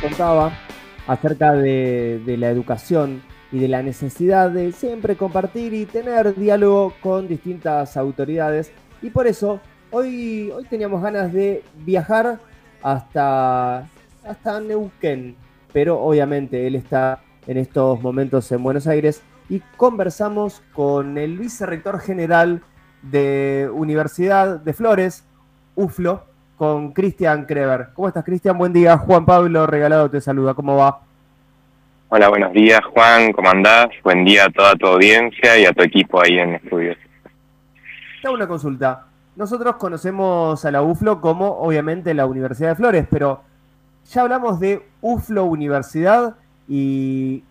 contaba acerca de, la educación y de la necesidad de siempre compartir y tener diálogo con distintas autoridades. Y por eso hoy, hoy teníamos ganas de viajar hasta, hasta Neuquén, pero obviamente él está en estos momentos en Buenos Aires y conversamos con el vicerrector general de Universidad de Flores, UFLO, con Cristian Kreber. ¿Cómo estás, Cristian? Buen día. Juan Pablo Regalado te saluda. ¿Cómo va? Hola, buenos días, Juan. ¿Cómo andás? Buen día a toda tu audiencia y a tu equipo ahí en estudios. Te una consulta. Nosotros conocemos a la UFLO como, obviamente, la Universidad de Flores, pero ya hablamos de UFLO Universidad y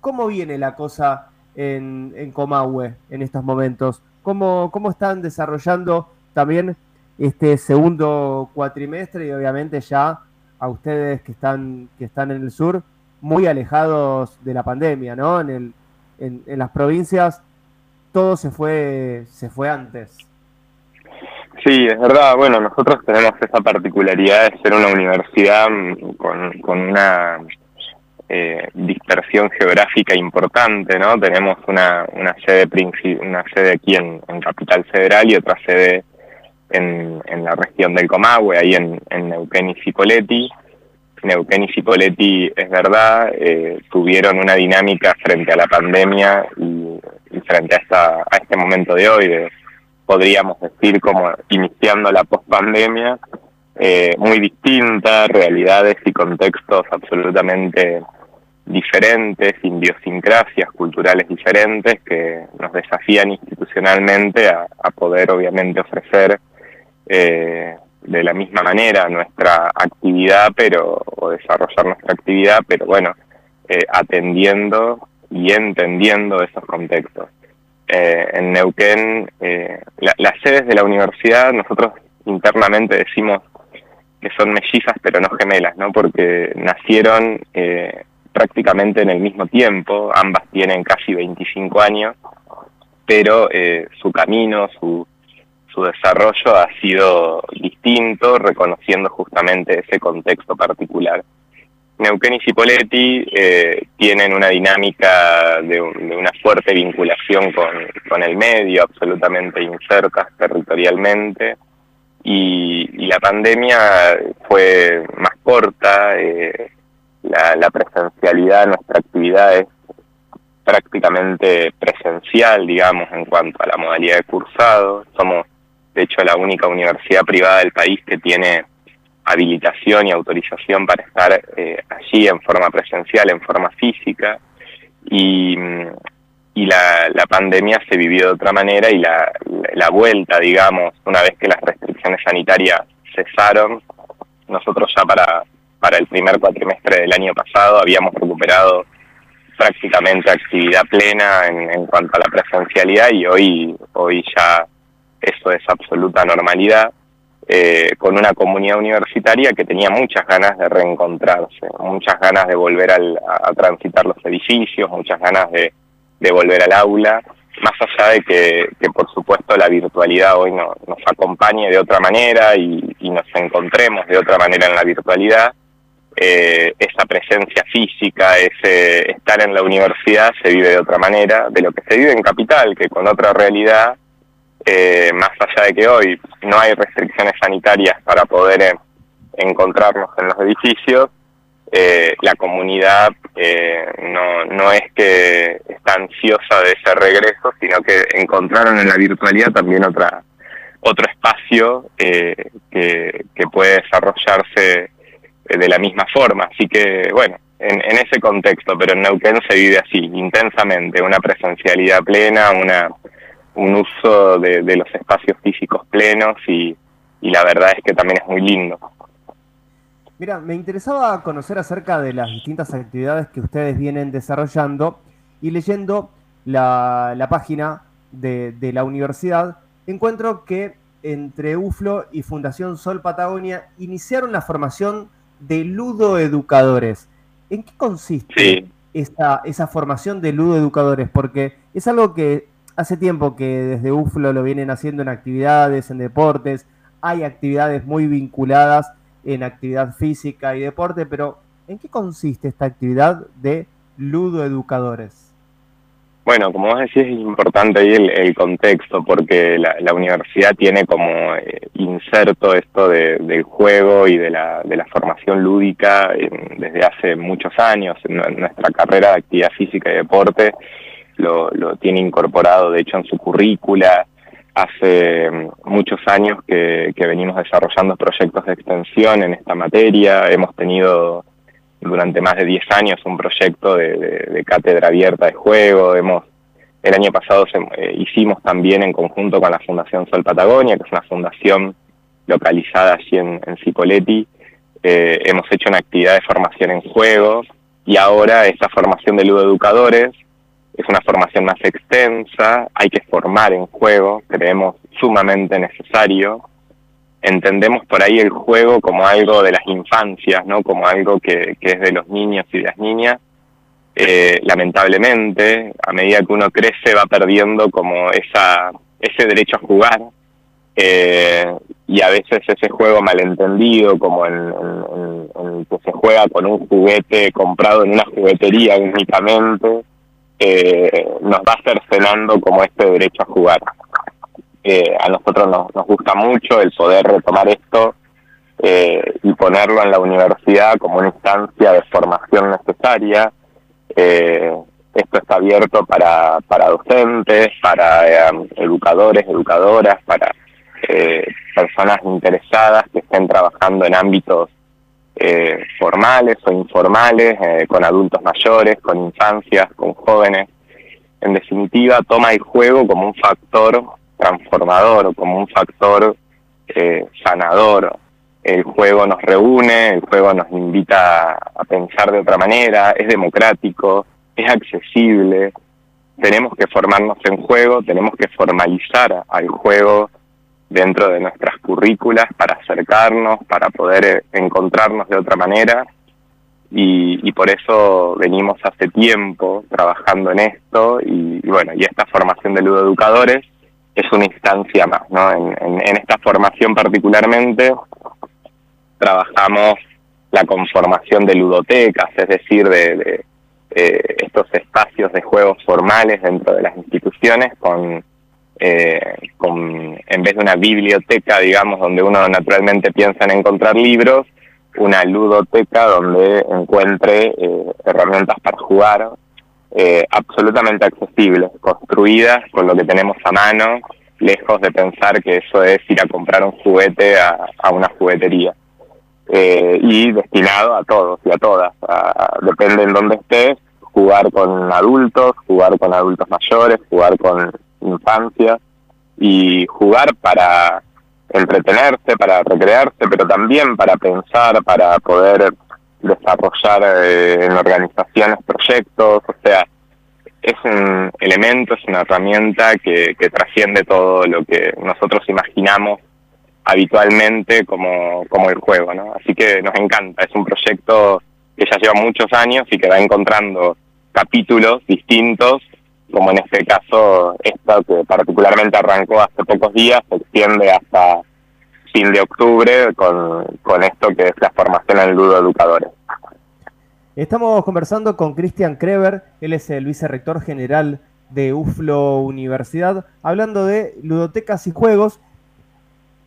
cómo viene la cosa en, en Comahue en estos momentos. ¿Cómo, ¿Cómo están desarrollando también este segundo cuatrimestre y obviamente ya a ustedes que están, que están en el sur, muy alejados de la pandemia, ¿no? En, el, en, las provincias todo se fue, se fue antes. Sí, es verdad. Bueno, nosotros tenemos esa particularidad de ser una universidad con, con una eh, dispersión geográfica importante, ¿no? Tenemos una, una sede una sede aquí en, en Capital Federal y otra sede en, en la región del Comahue, ahí en, Neuquén y Cipolletti. Neuquén y Cipolletti, es verdad, eh, tuvieron una dinámica frente a la pandemia y, frente a, esta, a este momento de hoy, podríamos decir como iniciando la pospandemia, eh, muy distinta, realidades y contextos absolutamente diferentes, idiosincrasias culturales diferentes que nos desafían institucionalmente a poder obviamente ofrecer eh, de la misma manera nuestra actividad, pero o desarrollar nuestra actividad, pero bueno, eh, atendiendo y entendiendo esos contextos. Eh, en Neuquén, eh, las sedes de la universidad, nosotros internamente decimos que son mellizas pero no gemelas, ¿no? Porque nacieron eh, prácticamente en el mismo tiempo, ambas tienen casi 25 años, pero eh, su camino, su, su desarrollo ha sido distinto, reconociendo justamente ese contexto particular. Neuquén y Cipolletti eh, tienen una dinámica de, una fuerte vinculación con, el medio, absolutamente insertas territorialmente, y, la pandemia fue más corta, eh, la, la presencialidad de nuestra actividad es prácticamente presencial, digamos, en cuanto a la modalidad de cursado. Somos de hecho la única universidad privada del país que tiene habilitación y autorización para estar eh, allí en forma presencial, en forma física, y, la, la, pandemia se vivió de otra manera y la, la vuelta, digamos, una vez que las restricciones sanitarias cesaron, nosotros ya para, para el primer cuatrimestre del año pasado habíamos recuperado prácticamente actividad plena en, en cuanto a la presencialidad y hoy, hoy ya eso es absoluta normalidad, eh, con una comunidad universitaria que tenía muchas ganas de reencontrarse, muchas ganas de volver al, a, transitar los edificios, muchas ganas de, volver al aula, más allá de que, por supuesto la virtualidad hoy no, nos acompañe de otra manera y, y, nos encontremos de otra manera en la virtualidad, eh, esa presencia física, ese estar en la universidad se vive de otra manera de lo que se vive en Capital, que con otra realidad eh, más allá de que hoy no hay restricciones sanitarias para poder eh, encontrarnos en los edificios, eh, la comunidad eh, no, no es que está ansiosa de ese regreso, sino que encontraron en la virtualidad también otra otro espacio que, que puede desarrollarse de la misma forma. Así que, bueno, en, en, ese contexto, pero en Neuquén se vive así, intensamente, una presencialidad plena, una un uso de, los espacios físicos plenos y, la verdad es que también es muy lindo. Mira, me interesaba conocer acerca de las distintas actividades que ustedes vienen desarrollando y leyendo la, la página de, de, la universidad, encuentro que entre UFLO y Fundación Sol Patagonia iniciaron la formación de ludoeducadores. ¿En qué consiste esa, esa formación de ludoeducadores? Porque es algo que hace tiempo que desde UFLO lo vienen haciendo en actividades, en deportes, hay actividades muy vinculadas en actividad física y deporte, pero ¿en qué consiste esta actividad de ludoeducadores? Bueno, como vos decís, es importante ahí el, contexto, porque la, universidad tiene como eh, inserto esto del juego y de la, de la formación lúdica desde hace muchos años. En, nuestra carrera de actividad física y deporte lo, tiene incorporado, de hecho, en su currícula. Hace mm, muchos años que, venimos desarrollando proyectos de extensión en esta materia. Hemos tenido durante más de 10 años un proyecto de, cátedra abierta de juego. Hemos, el año pasado eh, hicimos también en conjunto con la Fundación Sol Patagonia, que es una fundación localizada allí en, en. Eh, hemos hecho una actividad de formación en juego y ahora esta formación de ludoeducadores es una formación más extensa, hay que formar en juego, creemos sumamente necesario entendemos por ahí el juego como algo de las infancias, ¿no? Como algo que, es de los niños y de las niñas. Eh, lamentablemente, a medida que uno crece va perdiendo como esa, ese derecho a jugar. Eh, y a veces ese juego malentendido, como en, que se juega con un juguete comprado en una juguetería únicamente, eh, nos va cercenando como este derecho a jugar a nosotros nos, gusta mucho el poder retomar esto eh, y ponerlo en la universidad como una instancia de formación necesaria. Eh, esto está abierto para, para docentes, para eh, educadores, educadoras, para personas interesadas que estén trabajando en ámbitos formales o informales, con adultos mayores, con infancias, con jóvenes. En definitiva, toma el juego como un factor transformador, como un factor eh, sanador. El juego nos reúne, el juego nos invita a pensar de otra manera, es democrático, es accesible. Tenemos que formarnos en juego, tenemos que formalizar al juego dentro de nuestras currículas para acercarnos, para poder eh, encontrarnos de otra manera. Y, por eso venimos hace tiempo trabajando en esto y, bueno, y esta formación de ludoeducadores es una instancia más. ¿no? En, esta formación particularmente trabajamos la conformación de ludotecas, es decir, de, estos espacios de juegos formales dentro de las instituciones con, eh, con, en vez de una biblioteca, digamos, donde uno naturalmente piensa en encontrar libros, una ludoteca donde encuentre eh, herramientas para jugar, eh, absolutamente accesibles, construidas con lo que tenemos a mano, lejos de pensar que eso es ir a comprar un juguete a, una juguetería. Eh, y destinado a todos y a todas, depende en dónde estés, jugar con adultos, jugar con adultos mayores, jugar con infancia y jugar para entretenerse, para recrearse, pero también para pensar, para poder desarrollar eh, en organizaciones proyectos, o sea, es un elemento, es una herramienta que, trasciende todo lo que nosotros imaginamos habitualmente como, como el juego, ¿no? Así que nos encanta, es un proyecto que ya lleva muchos años y que va encontrando capítulos distintos, como en este caso esto que particularmente arrancó hace pocos días, se extiende hasta fin de octubre con, con esto que es la formación en ludo educadores. Estamos conversando con Cristian Kreber, él es el vicerrector general de UFLO Universidad, hablando de ludotecas y juegos.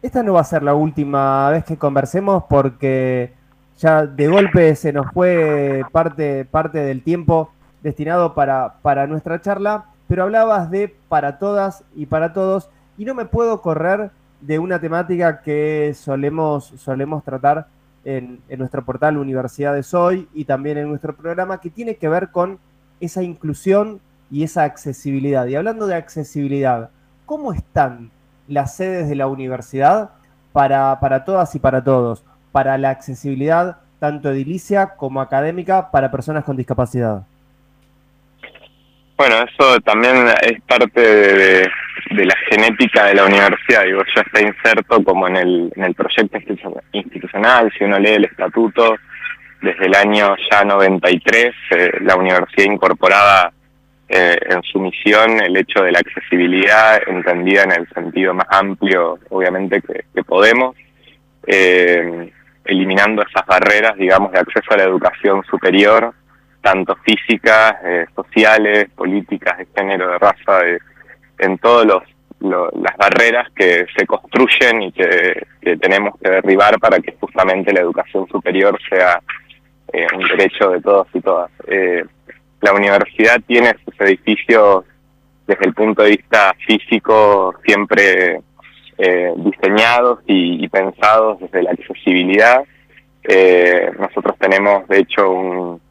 Esta no va a ser la última vez que conversemos porque ya de golpe se nos fue parte, parte del tiempo destinado para, para nuestra charla, pero hablabas de para todas y para todos y no me puedo correr de una temática que solemos, solemos tratar en, nuestro portal Universidades Hoy y también en nuestro programa que tiene que ver con esa inclusión y esa accesibilidad. Y hablando de accesibilidad, ¿cómo están las sedes de la universidad para, para todas y para todos? Para la accesibilidad tanto edilicia como académica para personas con discapacidad. Bueno, eso también es parte de, la genética de la universidad, digo, ya está inserto como en el, proyecto institucional, si uno lee el estatuto, desde el año ya 93, eh, la universidad incorporaba eh, en su misión el hecho de la accesibilidad, entendida en el sentido más amplio, obviamente, que, podemos. Eh, eliminando esas barreras, digamos, de acceso a la educación superior, tanto físicas, eh, sociales, políticas, de género, de raza, en todas las barreras que se construyen y que, tenemos que derribar para que justamente la educación superior sea eh, un derecho de todos y todas. Eh, la universidad tiene sus edificios desde el punto de vista físico siempre diseñados y, pensados desde la accesibilidad. Nosotros tenemos, de hecho, un,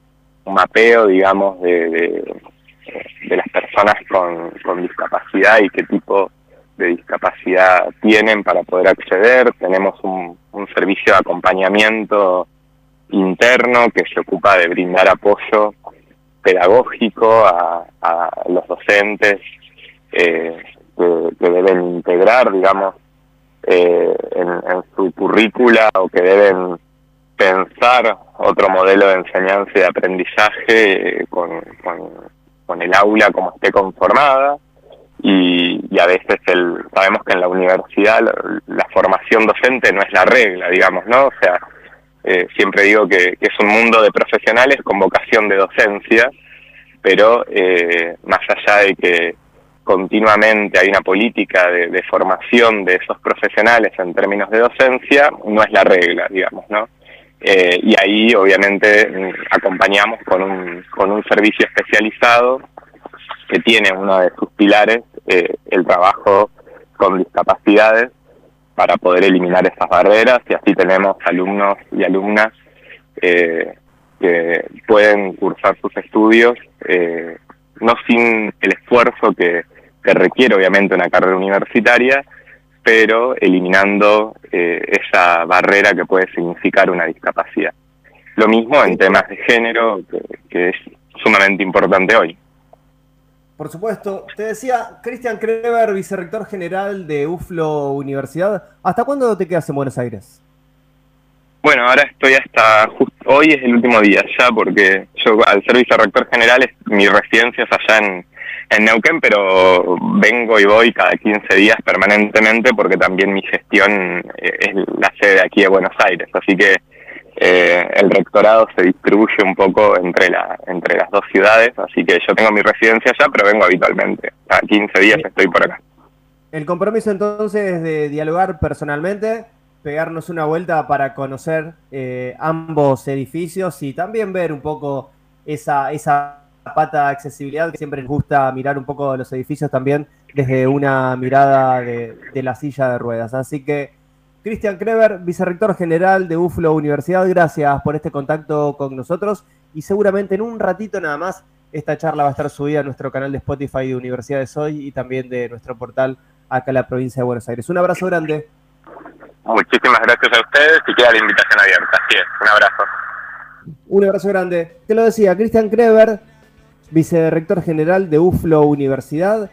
mapeo, digamos, de, las personas con, discapacidad y qué tipo de discapacidad tienen para poder acceder. Tenemos un, servicio de acompañamiento interno que se ocupa de brindar apoyo pedagógico a, los docentes eh, que, deben integrar, digamos, eh, en, su currícula o que deben pensar otro modelo de enseñanza y de aprendizaje eh, con, el aula como esté conformada. Y, y, a veces el, sabemos que en la universidad la, formación docente no es la regla, digamos, ¿no? O sea, eh, siempre digo que, que, es un mundo de profesionales con vocación de docencia, pero eh, más allá de que continuamente hay una política de, formación de esos profesionales en términos de docencia, no es la regla, digamos, ¿no? Eh, y ahí obviamente mm, acompañamos con un, con un servicio especializado que tiene uno de sus pilares, eh, el trabajo con discapacidades, para poder eliminar esas barreras. Y así tenemos alumnos y alumnas eh, que pueden cursar sus estudios no sin el esfuerzo que, que requiere obviamente una carrera universitaria, pero eliminando eh, esa barrera que puede significar una discapacidad. Lo mismo en temas de género, que, es sumamente importante hoy. Por supuesto. Te decía, Cristian Kreber, vicerrector general de UFLO Universidad. ¿Hasta cuándo te quedas en Buenos Aires? Bueno, ahora estoy hasta hoy es el último día ya, porque yo al ser vicerrector general mi residencia es allá en, en Neuquén, pero vengo y voy cada 15 días permanentemente porque también mi gestión eh, es la sede aquí de Buenos Aires, así que eh, el rectorado se distribuye un poco entre la entre las dos ciudades, así que yo tengo mi residencia allá, pero vengo habitualmente. Cada 15 días estoy por acá. El compromiso entonces es de dialogar personalmente, pegarnos una vuelta para conocer eh, ambos edificios y también ver un poco esa, esa pata de accesibilidad, que siempre nos gusta mirar un poco los edificios también desde una mirada de, la silla de ruedas. Así que, Cristian Kreber, vicerrector general de UFLO Universidad, gracias por este contacto con nosotros y seguramente en un ratito nada más esta charla va a estar subida a nuestro canal de Spotify de Universidades Hoy y también de nuestro portal acá en la provincia de Buenos Aires. Un abrazo grande. Muchísimas gracias a ustedes y queda la invitación abierta. Así es, un abrazo. Un abrazo grande. Te lo decía, Cristian Kreber, vicerrector general de UFLO Universidad.